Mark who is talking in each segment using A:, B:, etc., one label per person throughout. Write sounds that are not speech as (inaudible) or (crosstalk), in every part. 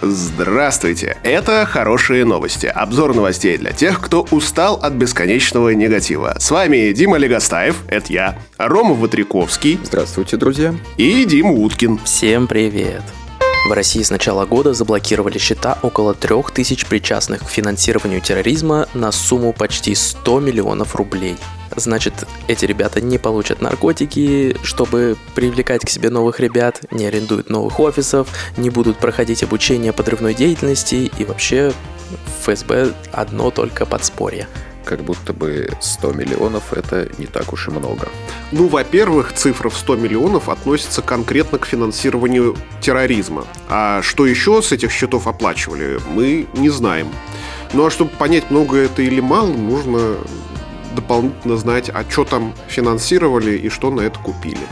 A: Здравствуйте! Это «Хорошие новости». Обзор новостей для тех, кто устал от бесконечного негатива. С вами Дима Легостаев, это я, Рома Ватряковский.
B: Здравствуйте, друзья.
A: И Дима Уткин.
C: Всем привет! В России с начала года заблокировали счета около трех тысяч причастных к финансированию терроризма на сумму почти 100 миллионов рублей. Значит, эти ребята не получат наркотики, чтобы привлекать к себе новых ребят, не арендуют новых офисов, не будут проходить обучение подрывной деятельности и вообще ФСБ одно только подспорье
B: как будто бы 100 миллионов это не так уж и много.
A: Ну, во-первых, цифра в 100 миллионов относится конкретно к финансированию терроризма. А что еще с этих счетов оплачивали, мы не знаем. Ну а чтобы понять, много это или мало, нужно дополнительно знать, а что там финансировали и что на это купили.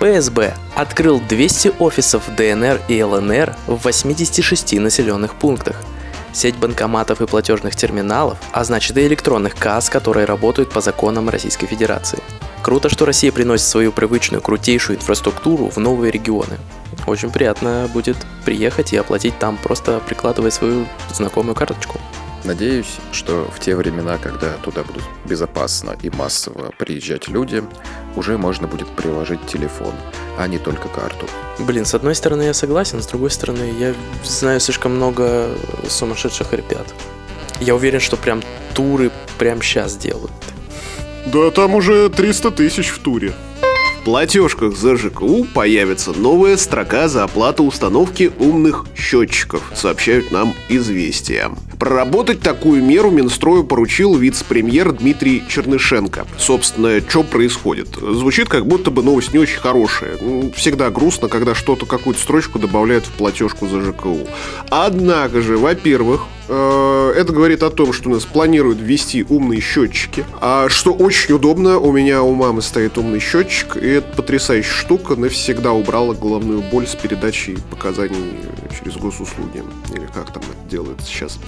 C: ПСБ открыл 200 офисов ДНР и ЛНР в 86 населенных пунктах – сеть банкоматов и платежных терминалов, а значит и электронных касс, которые работают по законам Российской Федерации. Круто, что Россия приносит свою привычную крутейшую инфраструктуру в новые регионы. Очень приятно будет приехать и оплатить там, просто прикладывая свою знакомую карточку.
B: Надеюсь, что в те времена, когда туда будут безопасно и массово приезжать люди, уже можно будет приложить телефон, а не только карту.
C: Блин, с одной стороны я согласен, с другой стороны я знаю слишком много сумасшедших ребят. Я уверен, что прям туры прям сейчас делают.
A: Да там уже 300 тысяч в туре платежках за ЖКУ появится новая строка за оплату установки умных счетчиков, сообщают нам известия. Проработать такую меру Минстрою поручил вице-премьер Дмитрий Чернышенко. Собственно, что происходит? Звучит как будто бы новость не очень хорошая. Всегда грустно, когда что-то, какую-то строчку добавляют в платежку за ЖКУ. Однако же, во-первых, Э, это говорит о том, что у нас планируют ввести умные счетчики. А что очень удобно, у меня у мамы стоит умный счетчик, и это потрясающая штука, навсегда убрала головную боль с передачей показаний через госуслуги. Или как там это делается сейчас.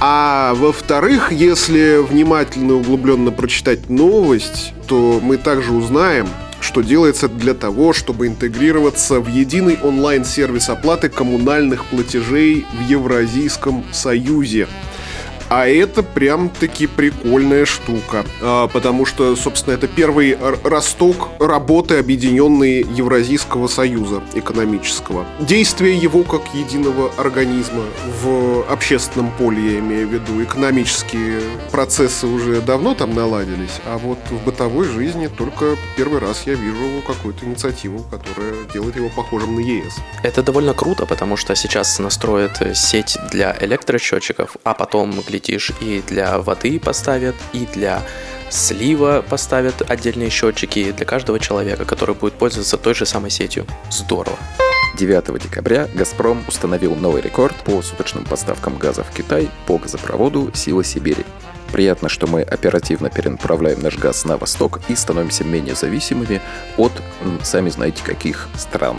A: А во-вторых, если внимательно и углубленно прочитать новость, то мы также узнаем, что делается для того, чтобы интегрироваться в единый онлайн-сервис оплаты коммунальных платежей в Евразийском Союзе. А это прям-таки прикольная штука. А, потому что, собственно, это первый росток работы Объединенной Евразийского Союза экономического. Действие его как единого организма в общественном поле, я имею в виду, экономические процессы уже давно там наладились, а вот в бытовой жизни только первый раз я вижу какую-то инициативу, которая делает его похожим на ЕС.
C: Это довольно круто, потому что сейчас настроят сеть для электросчетчиков, а потом, глядишь, летишь, и для воды поставят, и для слива поставят отдельные счетчики для каждого человека, который будет пользоваться той же самой сетью. Здорово.
B: 9 декабря «Газпром» установил новый рекорд по суточным поставкам газа в Китай по газопроводу «Сила Сибири». Приятно, что мы оперативно перенаправляем наш газ на восток и становимся менее зависимыми от, сами знаете, каких стран.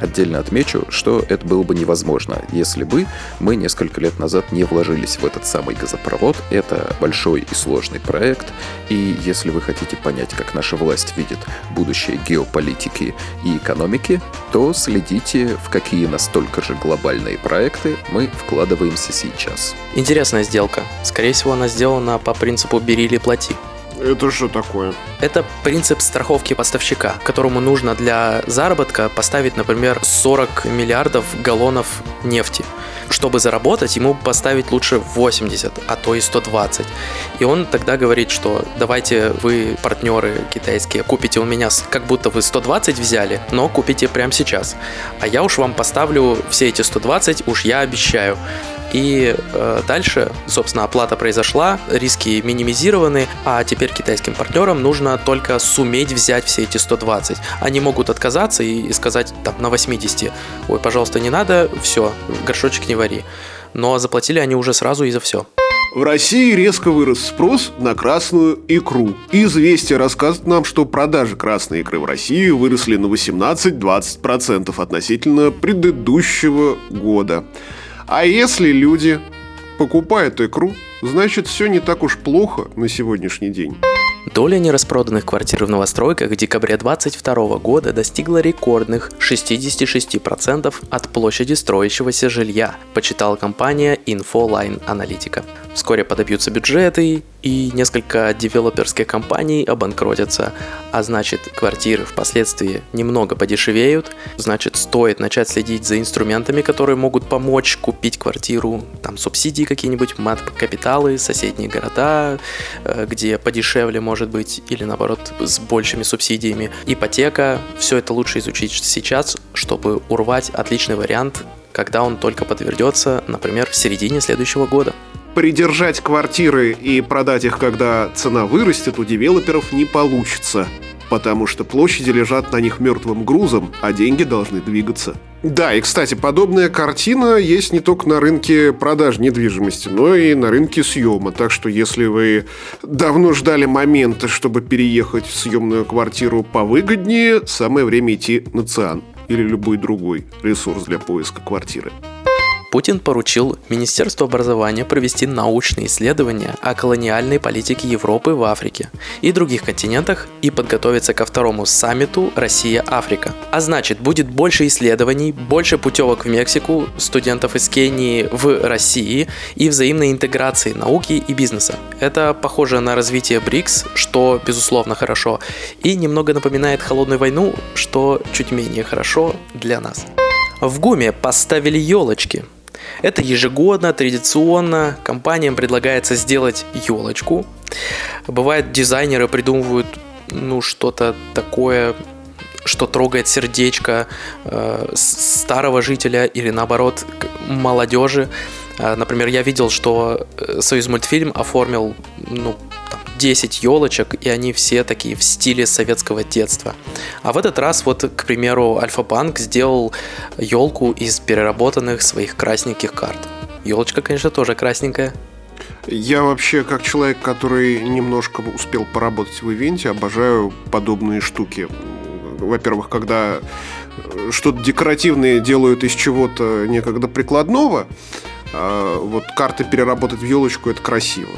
B: Отдельно отмечу, что это было бы невозможно, если бы мы несколько лет назад не вложились в этот самый газопровод. Это большой и сложный проект, и если вы хотите понять, как наша власть видит будущее геополитики и экономики, то следите, в какие настолько же глобальные проекты мы вкладываемся сейчас.
C: Интересная сделка. Скорее всего, она сделана по принципу «бери или плати».
A: Это что такое?
C: Это принцип страховки поставщика, которому нужно для заработка поставить, например, 40 миллиардов галлонов нефти. Чтобы заработать, ему поставить лучше 80, а то и 120. И он тогда говорит, что давайте вы, партнеры китайские, купите у меня, как будто вы 120 взяли, но купите прямо сейчас. А я уж вам поставлю все эти 120, уж я обещаю. И э, дальше, собственно, оплата произошла, риски минимизированы, а теперь китайским партнерам нужно только суметь взять все эти 120. Они могут отказаться и, и сказать там на 80, ой, пожалуйста, не надо, все, горшочек не вари. Но заплатили они уже сразу и за все.
A: В России резко вырос спрос на красную икру. Известия рассказывают нам, что продажи красной икры в России выросли на 18-20% относительно предыдущего года. А если люди покупают икру, значит все не так уж плохо на сегодняшний день.
C: Доля нераспроданных квартир в новостройках в декабре 2022 года достигла рекордных 66% от площади строящегося жилья, почитала компания Infoline Analytica. Вскоре подобьются бюджеты, и несколько девелоперских компаний обанкротятся, а значит квартиры впоследствии немного подешевеют, значит стоит начать следить за инструментами, которые могут помочь купить квартиру, там субсидии какие-нибудь, мат-капиталы, соседние города, э, где подешевле может быть, или наоборот с большими субсидиями, ипотека, все это лучше изучить сейчас, чтобы урвать отличный вариант, когда он только подтвердется, например, в середине следующего года.
A: Придержать квартиры и продать их, когда цена вырастет, у девелоперов не получится, потому что площади лежат на них мертвым грузом, а деньги должны двигаться. Да, и, кстати, подобная картина есть не только на рынке продаж недвижимости, но и на рынке съема. Так что, если вы давно ждали момента, чтобы переехать в съемную квартиру повыгоднее, самое время идти на ЦИАН или любой другой ресурс для поиска квартиры.
C: Путин поручил Министерству образования провести научные исследования о колониальной политике Европы в Африке и других континентах и подготовиться ко второму саммиту Россия-Африка. А значит, будет больше исследований, больше путевок в Мексику, студентов из Кении в России и взаимной интеграции науки и бизнеса. Это похоже на развитие БРИКС, что безусловно хорошо, и немного напоминает холодную войну, что чуть менее хорошо для нас. В ГУМе поставили елочки – это ежегодно, традиционно. Компаниям предлагается сделать елочку. Бывает, дизайнеры придумывают ну, что-то такое, что трогает сердечко э, старого жителя или наоборот молодежи. Э, например, я видел, что э, Союз мультфильм оформил ну, 10 елочек, и они все такие в стиле советского детства. А в этот раз, вот, к примеру, Альфа-банк сделал елку из переработанных своих красненьких карт. Елочка, конечно, тоже красненькая.
A: Я вообще, как человек, который немножко успел поработать в ивенте, обожаю подобные штуки. Во-первых, когда что-то декоративное делают из чего-то некогда прикладного, а, вот карты переработать в елочку это красиво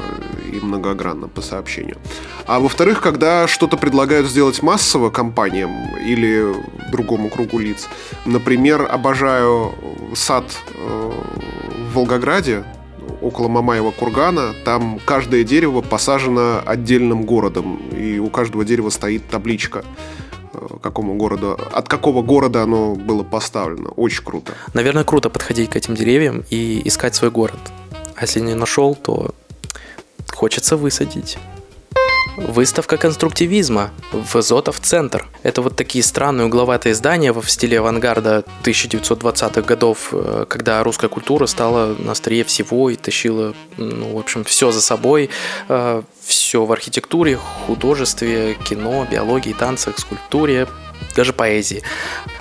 A: и многогранно по сообщению. А во-вторых, когда что-то предлагают сделать массово компаниям или другому кругу лиц, например, обожаю сад э, в Волгограде, около Мамаева кургана, там каждое дерево посажено отдельным городом, и у каждого дерева стоит табличка Э, какому городу, от какого города оно было поставлено. Очень круто.
C: Наверное, круто подходить к этим деревьям и искать свой город. А если не нашел, то хочется высадить. Выставка конструктивизма в Зотов центр. Это вот такие странные угловатые здания в стиле авангарда 1920-х годов, э, когда русская культура стала на острие всего и тащила, ну, в общем, все за собой. Э, все в архитектуре, художестве, кино, биологии, танцах, скульптуре, даже поэзии.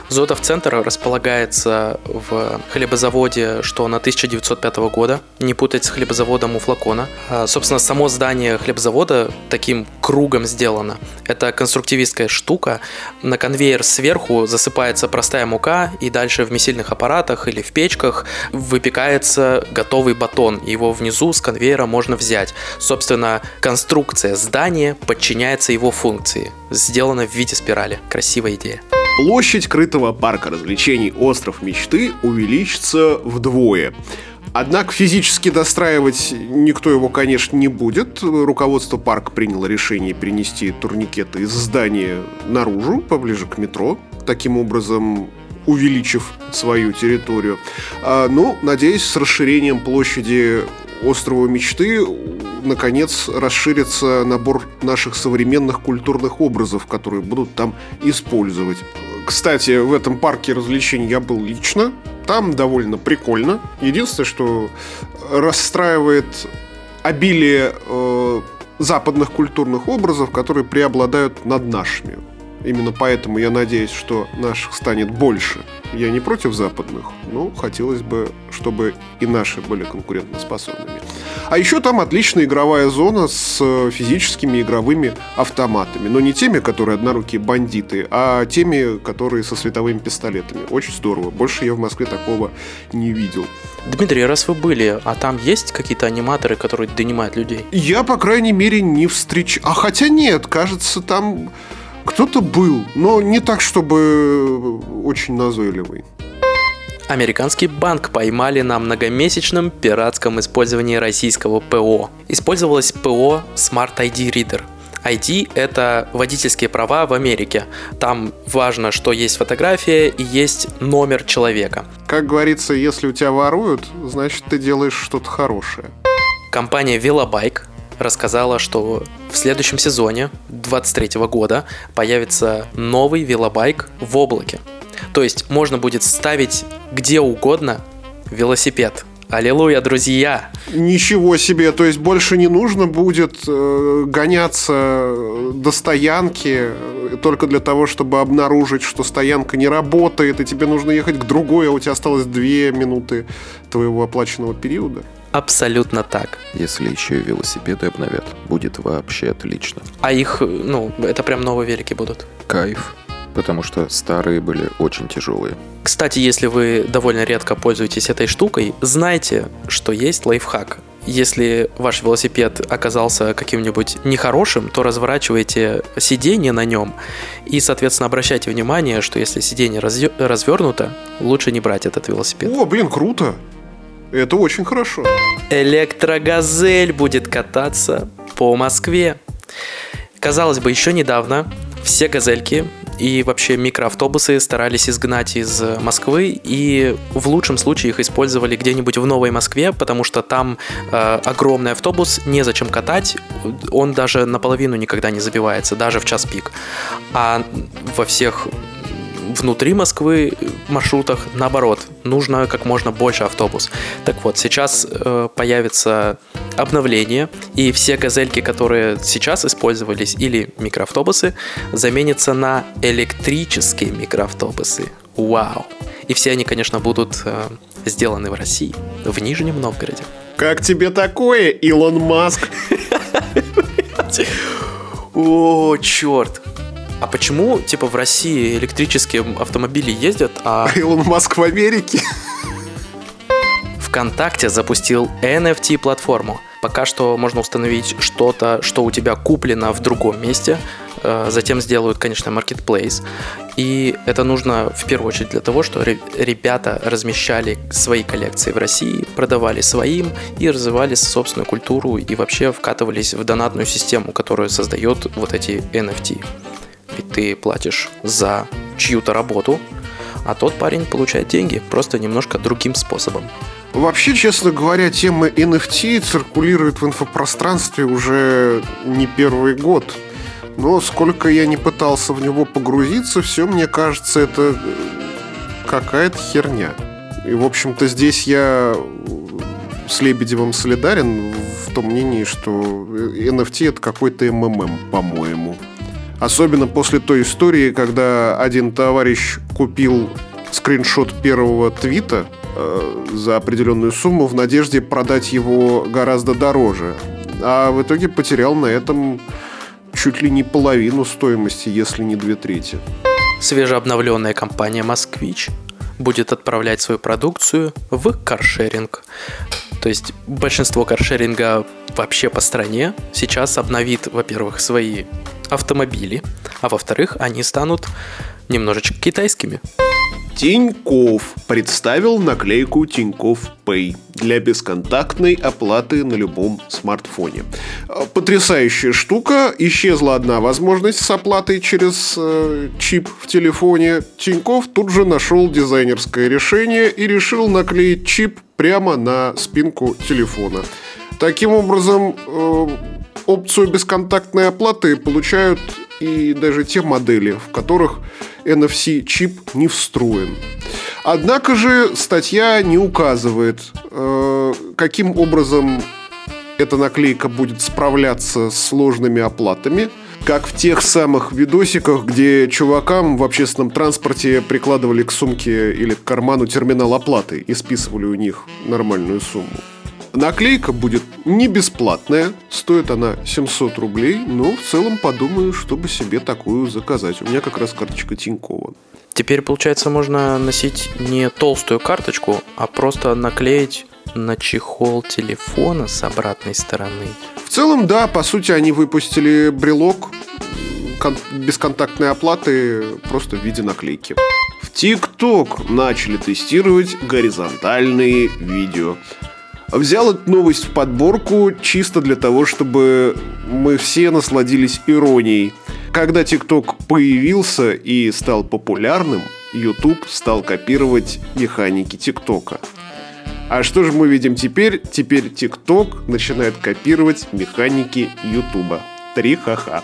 C: Зотов центр располагается в хлебозаводе, что на 1905 года, не путать с хлебозаводом у флакона. А, собственно, само здание хлебозавода таким кругом сделано. Это конструктивистская штука. На конвейер сверху засыпается простая мука, и дальше в месильных аппаратах или в печках выпекается готовый батон. Его внизу с конвейера можно взять. Собственно, конструкция здания подчиняется его функции. Сделано в виде спирали. Красивая идея.
A: Площадь крытого парка развлечений «Остров мечты» увеличится вдвое. Однако физически достраивать никто его, конечно, не будет. Руководство парка приняло решение перенести турникеты из здания наружу, поближе к метро. Таким образом, увеличив свою территорию. А, ну, надеюсь, с расширением площади острова мечты наконец расширится набор наших современных культурных образов, которые будут там использовать. Кстати, в этом парке развлечений я был лично. Там довольно прикольно. Единственное, что расстраивает обилие э, западных культурных образов, которые преобладают над нашими. Именно поэтому я надеюсь, что наших станет больше. Я не против западных, но хотелось бы, чтобы и наши были конкурентоспособными. А еще там отличная игровая зона с э, физическими игровыми автоматами. Но не теми, которые однорукие бандиты, а теми, которые со световыми пистолетами. Очень здорово. Больше я в Москве такого не видел.
C: Дмитрий, раз вы были, а там есть какие-то аниматоры, которые донимают людей?
A: Я, по крайней мере, не встречал. А хотя нет, кажется, там кто-то был, но не так, чтобы очень назойливый.
C: Американский банк поймали на многомесячном пиратском использовании российского ПО. Использовалось ПО Smart ID Reader. ID – это водительские права в Америке. Там важно, что есть фотография и есть номер человека.
A: Как говорится, если у тебя воруют, значит, ты делаешь что-то хорошее.
C: Компания Velobike рассказала, что в следующем сезоне 2023 года появится новый велобайк в облаке. То есть можно будет ставить где угодно велосипед. Аллилуйя, друзья!
A: Ничего себе, то есть больше не нужно будет э, гоняться до стоянки э, только для того, чтобы обнаружить, что стоянка не работает, и тебе нужно ехать к другой, а у тебя осталось две минуты твоего оплаченного периода.
C: Абсолютно так.
B: Если еще и велосипеды обновят, будет вообще отлично.
C: А их, ну, это прям новые велики будут.
B: Кайф потому что старые были очень тяжелые.
C: Кстати, если вы довольно редко пользуетесь этой штукой, знайте, что есть лайфхак. Если ваш велосипед оказался каким-нибудь нехорошим, то разворачивайте сиденье на нем и, соответственно, обращайте внимание, что если сиденье развернуто, лучше не брать этот велосипед.
A: О, блин, круто! Это очень хорошо.
C: Электрогазель будет кататься по Москве. Казалось бы, еще недавно все газельки и вообще микроавтобусы старались изгнать из Москвы, и в лучшем случае их использовали где-нибудь в Новой Москве, потому что там э, огромный автобус, незачем катать, он даже наполовину никогда не забивается, даже в час пик. А во всех внутри Москвы маршрутах наоборот, нужно как можно больше автобус. Так вот, сейчас э, появится обновление, и все газельки, которые сейчас использовались, или микроавтобусы, заменятся на электрические микроавтобусы. Вау! И все они, конечно, будут э, сделаны в России, в Нижнем Новгороде.
A: Как тебе такое, Илон Маск? (laughs)
C: О, черт! А почему, типа, в России электрические автомобили ездят, а... (laughs)
A: Илон Маск в Америке?
C: ВКонтакте запустил NFT-платформу. Пока что можно установить что-то, что у тебя куплено в другом месте. Э, затем сделают, конечно, marketplace. И это нужно в первую очередь для того, что ребята размещали свои коллекции в России, продавали своим и развивали собственную культуру и вообще вкатывались в донатную систему, которая создает вот эти NFT. Ведь ты платишь за чью-то работу, а тот парень получает деньги, просто немножко другим способом.
A: Вообще, честно говоря, тема NFT циркулирует в инфопространстве уже не первый год. Но сколько я не пытался в него погрузиться, все мне кажется, это какая-то херня. И, в общем-то, здесь я с Лебедевым солидарен в том мнении, что NFT это какой-то МММ, по-моему. Особенно после той истории, когда один товарищ купил скриншот первого твита э, за определенную сумму в надежде продать его гораздо дороже. А в итоге потерял на этом чуть ли не половину стоимости, если не две трети.
C: Свежеобновленная компания «Москвич» будет отправлять свою продукцию в каршеринг. То есть большинство каршеринга вообще по стране сейчас обновит, во-первых, свои автомобили, а во-вторых, они станут немножечко китайскими.
A: Тиньков представил наклейку Тиньков Pay для бесконтактной оплаты на любом смартфоне. Потрясающая штука. Исчезла одна возможность с оплатой через э, чип в телефоне. Тиньков тут же нашел дизайнерское решение и решил наклеить чип прямо на спинку телефона. Таким образом, э, опцию бесконтактной оплаты получают и даже те модели, в которых NFC-чип не встроен. Однако же статья не указывает, э, каким образом эта наклейка будет справляться с сложными оплатами, как в тех самых видосиках, где чувакам в общественном транспорте прикладывали к сумке или к карману терминал оплаты и списывали у них нормальную сумму. Наклейка будет не бесплатная, стоит она 700 рублей, но в целом подумаю, чтобы себе такую заказать. У меня как раз карточка Тинькова.
C: Теперь, получается, можно носить не толстую карточку, а просто наклеить на чехол телефона с обратной стороны.
A: В целом, да, по сути, они выпустили брелок кон- бесконтактной оплаты просто в виде наклейки. В ТикТок начали тестировать горизонтальные видео. Взял эту новость в подборку чисто для того, чтобы мы все насладились иронией. Когда ТикТок появился и стал популярным, YouTube стал копировать механики ТикТока. А что же мы видим теперь? Теперь ТикТок начинает копировать механики Ютуба. Три ха-ха.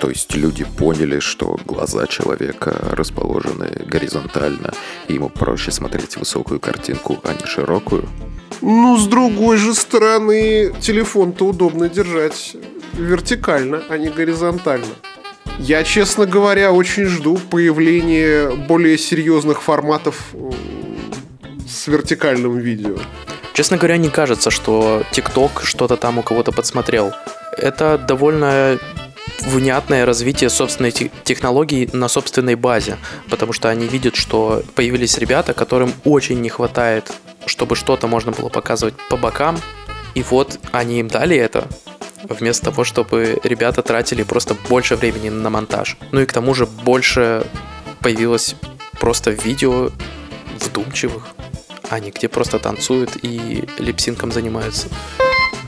B: То есть люди поняли, что глаза человека расположены горизонтально, и ему проще смотреть высокую картинку, а не широкую.
A: Ну, с другой же стороны, телефон-то удобно держать вертикально, а не горизонтально. Я, честно говоря, очень жду появления более серьезных форматов с вертикальным видео.
C: Честно говоря, не кажется, что TikTok что-то там у кого-то подсмотрел. Это довольно внятное развитие собственной те- технологий на собственной базе, потому что они видят, что появились ребята, которым очень не хватает, чтобы что-то можно было показывать по бокам, и вот они им дали это, вместо того, чтобы ребята тратили просто больше времени на монтаж. Ну и к тому же больше появилось просто видео вдумчивых, а не где просто танцуют и липсинком занимаются.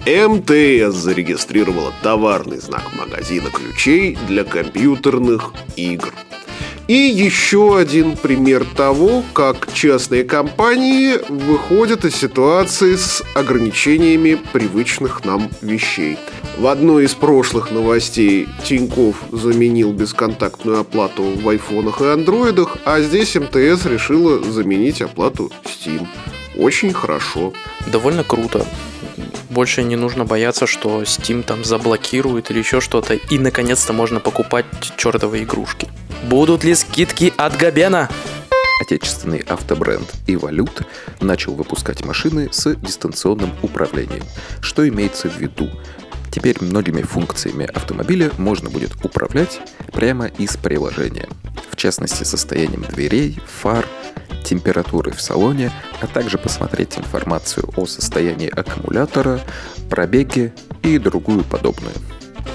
A: МТС зарегистрировала товарный знак магазина ключей для компьютерных игр. И еще один пример того, как частные компании выходят из ситуации с ограничениями привычных нам вещей. В одной из прошлых новостей Тиньков заменил бесконтактную оплату в айфонах и андроидах, а здесь МТС решила заменить оплату Steam. Очень хорошо.
C: Довольно круто. Больше не нужно бояться, что Steam там заблокирует или еще что-то, и наконец-то можно покупать чертовы игрушки. Будут ли скидки от Габена?
B: Отечественный автобренд «Эволют» начал выпускать машины с дистанционным управлением. Что имеется в виду? Теперь многими функциями автомобиля можно будет управлять прямо из приложения. В частности, состоянием дверей, фар, температуры в салоне, а также посмотреть информацию о состоянии аккумулятора, пробеге и другую подобную.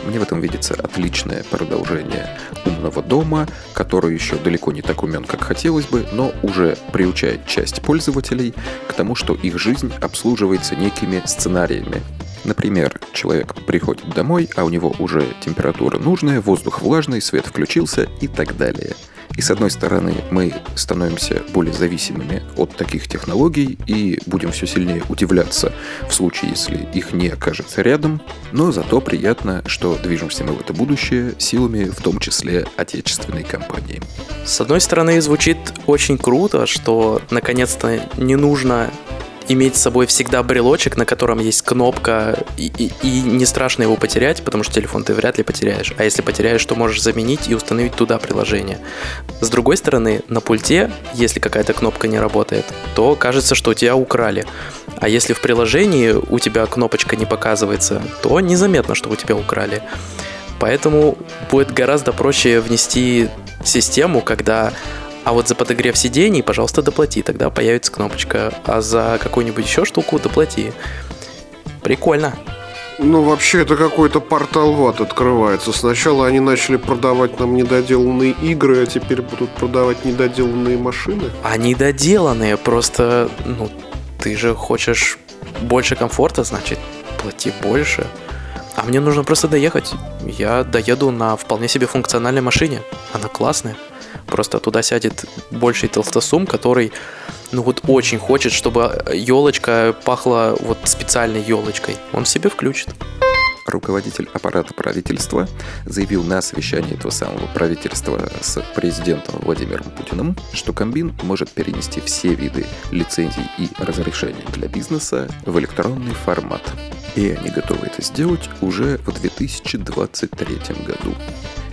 B: Мне в этом видится отличное продолжение умного дома, который еще далеко не так умен, как хотелось бы, но уже приучает часть пользователей к тому, что их жизнь обслуживается некими сценариями. Например, человек приходит домой, а у него уже температура нужная, воздух влажный, свет включился и так далее. И с одной стороны, мы становимся более зависимыми от таких технологий и будем все сильнее удивляться в случае, если их не окажется рядом, но зато приятно, что движемся мы в это будущее силами в том числе отечественной компании.
C: С одной стороны, звучит очень круто, что наконец-то не нужно иметь с собой всегда брелочек, на котором есть кнопка, и, и- и не страшно его потерять, потому что телефон ты вряд ли потеряешь. А если потеряешь, то можешь заменить и установить туда приложение. С другой стороны, на пульте, если какая-то кнопка не работает, то кажется, что тебя украли. А если в приложении у тебя кнопочка не показывается, то незаметно, что у тебя украли. Поэтому будет гораздо проще внести систему, когда а вот за подогрев сидений, пожалуйста, доплати, тогда появится кнопочка. А за какую-нибудь еще штуку доплати. Прикольно.
A: Ну, вообще, это какой-то портал ват открывается. Сначала они начали продавать нам недоделанные игры, а теперь будут продавать недоделанные машины.
C: Они доделанные, просто, ну, ты же хочешь больше комфорта, значит, плати больше. А мне нужно просто доехать. Я доеду на вполне себе функциональной машине. Она классная. Просто туда сядет больший толстосум, который, ну вот очень хочет, чтобы елочка пахла вот специальной елочкой. Он себе включит.
B: Руководитель аппарата правительства заявил на совещании этого самого правительства с президентом Владимиром Путиным, что Комбин может перенести все виды лицензий и разрешений для бизнеса в электронный формат. И они готовы это сделать уже в 2023 году.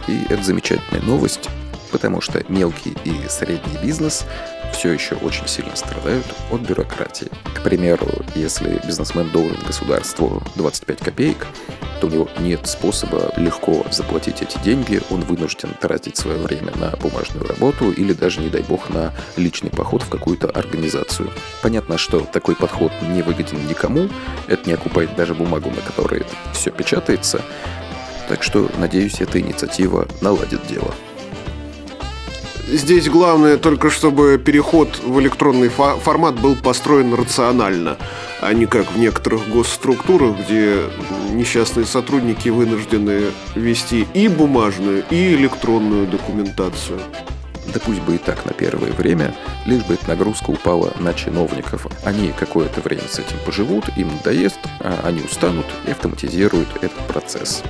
B: И это замечательная новость, потому что мелкий и средний бизнес все еще очень сильно страдают от бюрократии. К примеру, если бизнесмен должен государству 25 копеек, то у него нет способа легко заплатить эти деньги, он вынужден тратить свое время на бумажную работу или даже, не дай бог, на личный поход в какую-то организацию. Понятно, что такой подход не выгоден никому, это не окупает даже бумагу, на которой это все печатается, так что, надеюсь, эта инициатива наладит дело.
A: Здесь главное только, чтобы переход в электронный фо- формат был построен рационально, а не как в некоторых госструктурах, где несчастные сотрудники вынуждены вести и бумажную, и электронную документацию.
B: Да пусть бы и так на первое время, лишь бы эта нагрузка упала на чиновников. Они какое-то время с этим поживут, им надоест, а они устанут и автоматизируют этот процесс.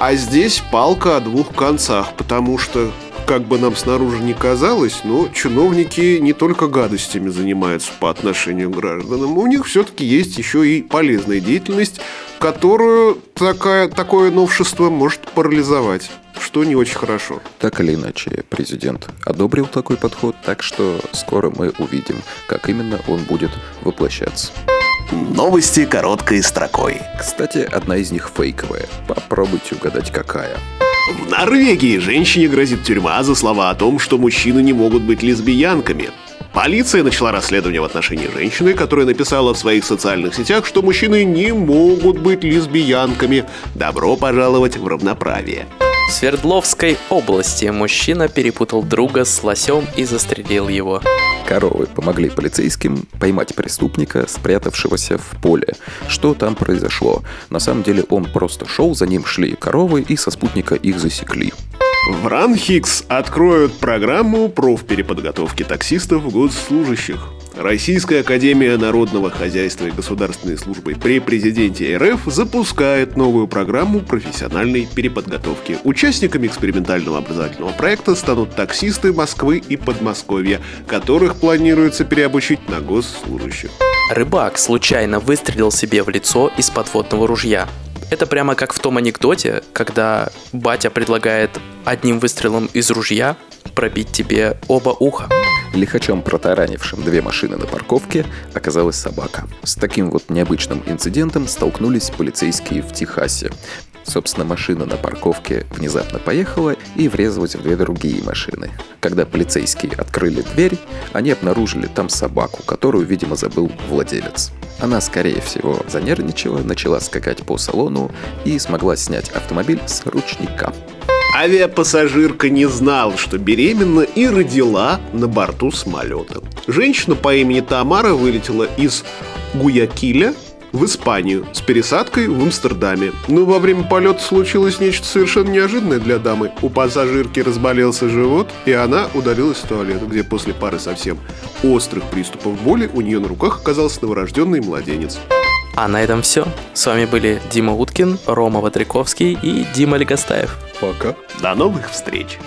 A: А здесь палка о двух концах, потому что, как бы нам снаружи не казалось, но чиновники не только гадостями занимаются по отношению к гражданам. У них все-таки есть еще и полезная деятельность, которую такая, такое новшество может парализовать что не очень хорошо.
B: Так или иначе, президент одобрил такой подход, так что скоро мы увидим, как именно он будет воплощаться.
D: Новости короткой строкой.
B: Кстати, одна из них фейковая. Попробуйте угадать, какая.
A: В Норвегии женщине грозит тюрьма за слова о том, что мужчины не могут быть лесбиянками. Полиция начала расследование в отношении женщины, которая написала в своих социальных сетях, что мужчины не могут быть лесбиянками. Добро пожаловать в равноправие.
C: В Свердловской области мужчина перепутал друга с лосем и застрелил его.
B: Коровы помогли полицейским поймать преступника, спрятавшегося в поле. Что там произошло? На самом деле он просто шел, за ним шли коровы и со спутника их засекли.
A: В Ранхикс откроют программу профпереподготовки таксистов госслужащих. Российская Академия Народного Хозяйства и Государственной Службы при президенте РФ запускает новую программу профессиональной переподготовки. Участниками экспериментального образовательного проекта станут таксисты Москвы и Подмосковья, которых планируется переобучить на госслужащих.
C: Рыбак случайно выстрелил себе в лицо из подводного ружья. Это прямо как в том анекдоте, когда батя предлагает одним выстрелом из ружья пробить тебе оба уха.
B: Лихачом, протаранившим две машины на парковке, оказалась собака. С таким вот необычным инцидентом столкнулись полицейские в Техасе. Собственно, машина на парковке внезапно поехала и врезалась в две другие машины. Когда полицейские открыли дверь, они обнаружили там собаку, которую, видимо, забыл владелец. Она, скорее всего, занервничала, начала скакать по салону и смогла снять автомобиль с ручника.
A: Авиапассажирка не знала, что беременна и родила на борту самолета. Женщина по имени Тамара вылетела из Гуякиля в Испанию с пересадкой в Амстердаме. Но во время полета случилось нечто совершенно неожиданное для дамы. У пассажирки разболелся живот, и она удалилась в туалет, где после пары совсем острых приступов боли у нее на руках оказался новорожденный младенец.
C: А на этом все. С вами были Дима Уткин, Рома Ватриковский и Дима Легостаев.
B: Пока.
A: До новых встреч!